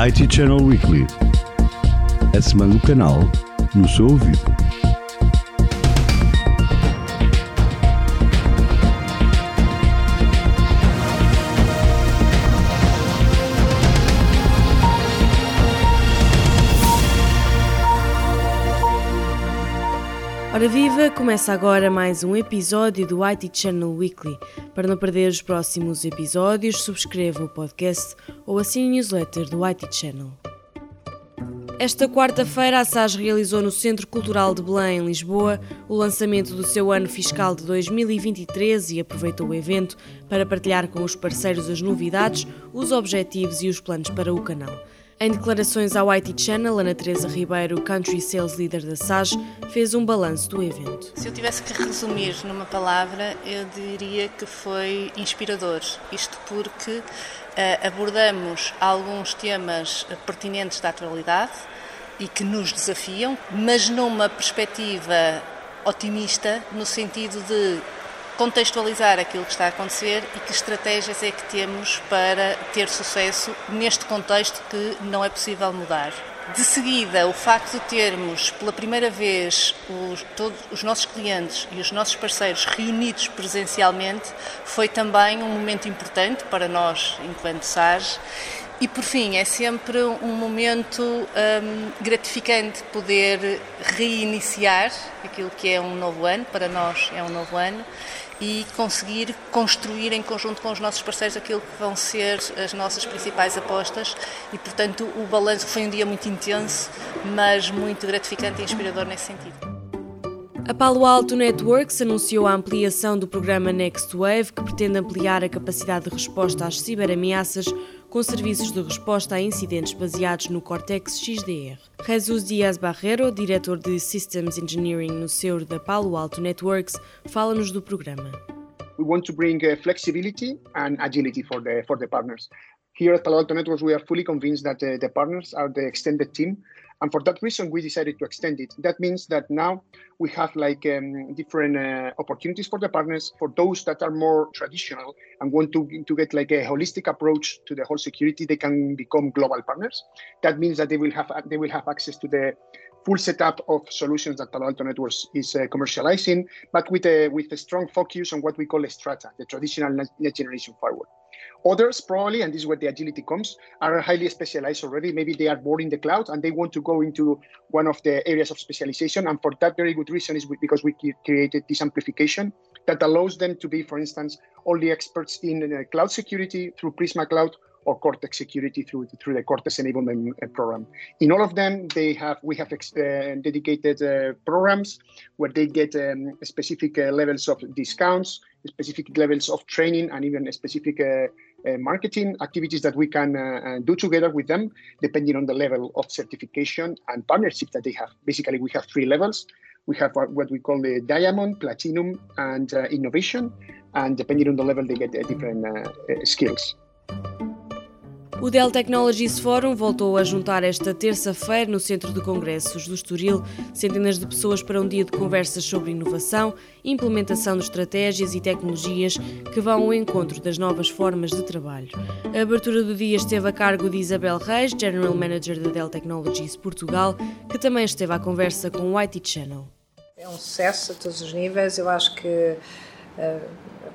IT Channel Weekly. A semana do canal no seu ouvido. Ora viva, começa agora mais um episódio do IT Channel Weekly. Para não perder os próximos episódios, subscreva o podcast ou assine a newsletter do IT Channel. Esta quarta-feira, a SAS realizou no Centro Cultural de Belém, em Lisboa, o lançamento do seu ano fiscal de 2023 e aproveitou o evento para partilhar com os parceiros as novidades, os objetivos e os planos para o canal. Em declarações ao IT Channel, Ana Teresa Ribeiro, Country Sales Leader da SAS, fez um balanço do evento. Se eu tivesse que resumir numa palavra, eu diria que foi inspirador. Isto porque uh, abordamos alguns temas pertinentes da atualidade e que nos desafiam, mas numa perspectiva otimista, no sentido de contextualizar aquilo que está a acontecer e que estratégias é que temos para ter sucesso neste contexto que não é possível mudar. De seguida, o facto de termos pela primeira vez os, todos os nossos clientes e os nossos parceiros reunidos presencialmente foi também um momento importante para nós, enquanto SARS. E por fim, é sempre um momento um, gratificante poder reiniciar aquilo que é um novo ano, para nós é um novo ano, e conseguir construir em conjunto com os nossos parceiros aquilo que vão ser as nossas principais apostas e, portanto, o balanço foi um dia muito intenso, mas muito gratificante e inspirador nesse sentido. A Palo Alto Networks anunciou a ampliação do programa Next Wave, que pretende ampliar a capacidade de resposta às ciberameaças com serviços de resposta a incidentes baseados no Cortex XDR. Jesus Dias Barrero, diretor de Systems Engineering no SEUR da Palo Alto Networks, fala-nos do programa. We want to bring uh, flexibility and agility for the for the partners. Here at Palo Alto Networks, we are fully convinced that uh, the partners are the extended team And for that reason, we decided to extend it. That means that now we have like um, different uh, opportunities for the partners, for those that are more traditional and want to, to get like a holistic approach to the whole security, they can become global partners. That means that they will have they will have access to the full setup of solutions that Palo Alto Networks is uh, commercializing, but with a with a strong focus on what we call a strata, the traditional next generation firewall. Others probably, and this is where the agility comes, are highly specialized already. Maybe they are born in the cloud and they want to go into one of the areas of specialization. And for that very good reason is because we created this amplification that allows them to be, for instance, only experts in uh, cloud security through Prisma Cloud or Cortex security through through the Cortex enablement uh, program. In all of them, they have we have ex- uh, dedicated uh, programs where they get um, specific uh, levels of discounts, specific levels of training, and even specific uh, Uh, marketing activities that we can uh, uh, do together with them, depending on the level of certification and partnership that they have. Basically, we have three levels. We have what we call the diamond, platinum, and uh, innovation. And depending on the level, they get uh, different skills. O Dell Technologies Forum voltou a juntar esta terça-feira no Centro de Congressos do Estoril centenas de pessoas para um dia de conversas sobre inovação, implementação de estratégias e tecnologias que vão ao encontro das novas formas de trabalho. A abertura do dia esteve a cargo de Isabel Reis, General Manager da Dell Technologies Portugal, que também esteve à conversa com o IT Channel. É um sucesso a todos os níveis. Eu acho que a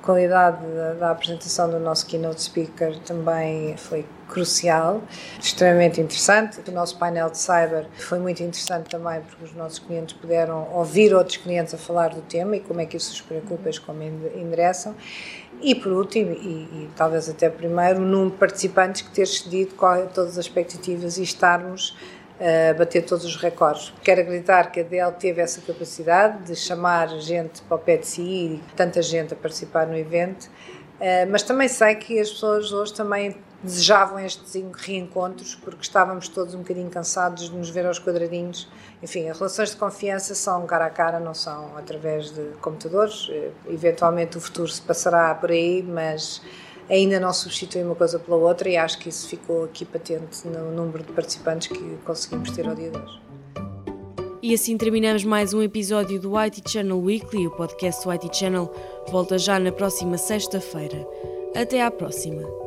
qualidade da, apresentação do nosso keynote speaker também foi crucial, extremamente interessante. O nosso painel de cyber foi muito interessante também porque os nossos clientes puderam ouvir outros clientes a falar do tema e como é que isso os preocupa e como endereçam. E por último, e, e, talvez até primeiro, o número de participantes que ter excedido todas as expectativas e estarmos a bater todos os recordes. Quero acreditar que a Dell teve essa capacidade de chamar gente para o pé de si tanta gente a participar no evento, eh, mas também sei que as pessoas hoje também desejavam estes reencontros porque estávamos todos um bocadinho cansados de nos ver aos quadradinhos. Enfim, as relações de confiança são cara a cara, não são através de computadores. Eh, eventualmente o futuro se passará por aí, mas ainda não substitui uma coisa pela outra e acho que isso ficou aqui patente no número de participantes que conseguimos ter ao dia de hoje. E assim terminamos mais um episódio do IT Channel Weekly. O podcast do IT Channel volta já na próxima sexta-feira. Até à próxima.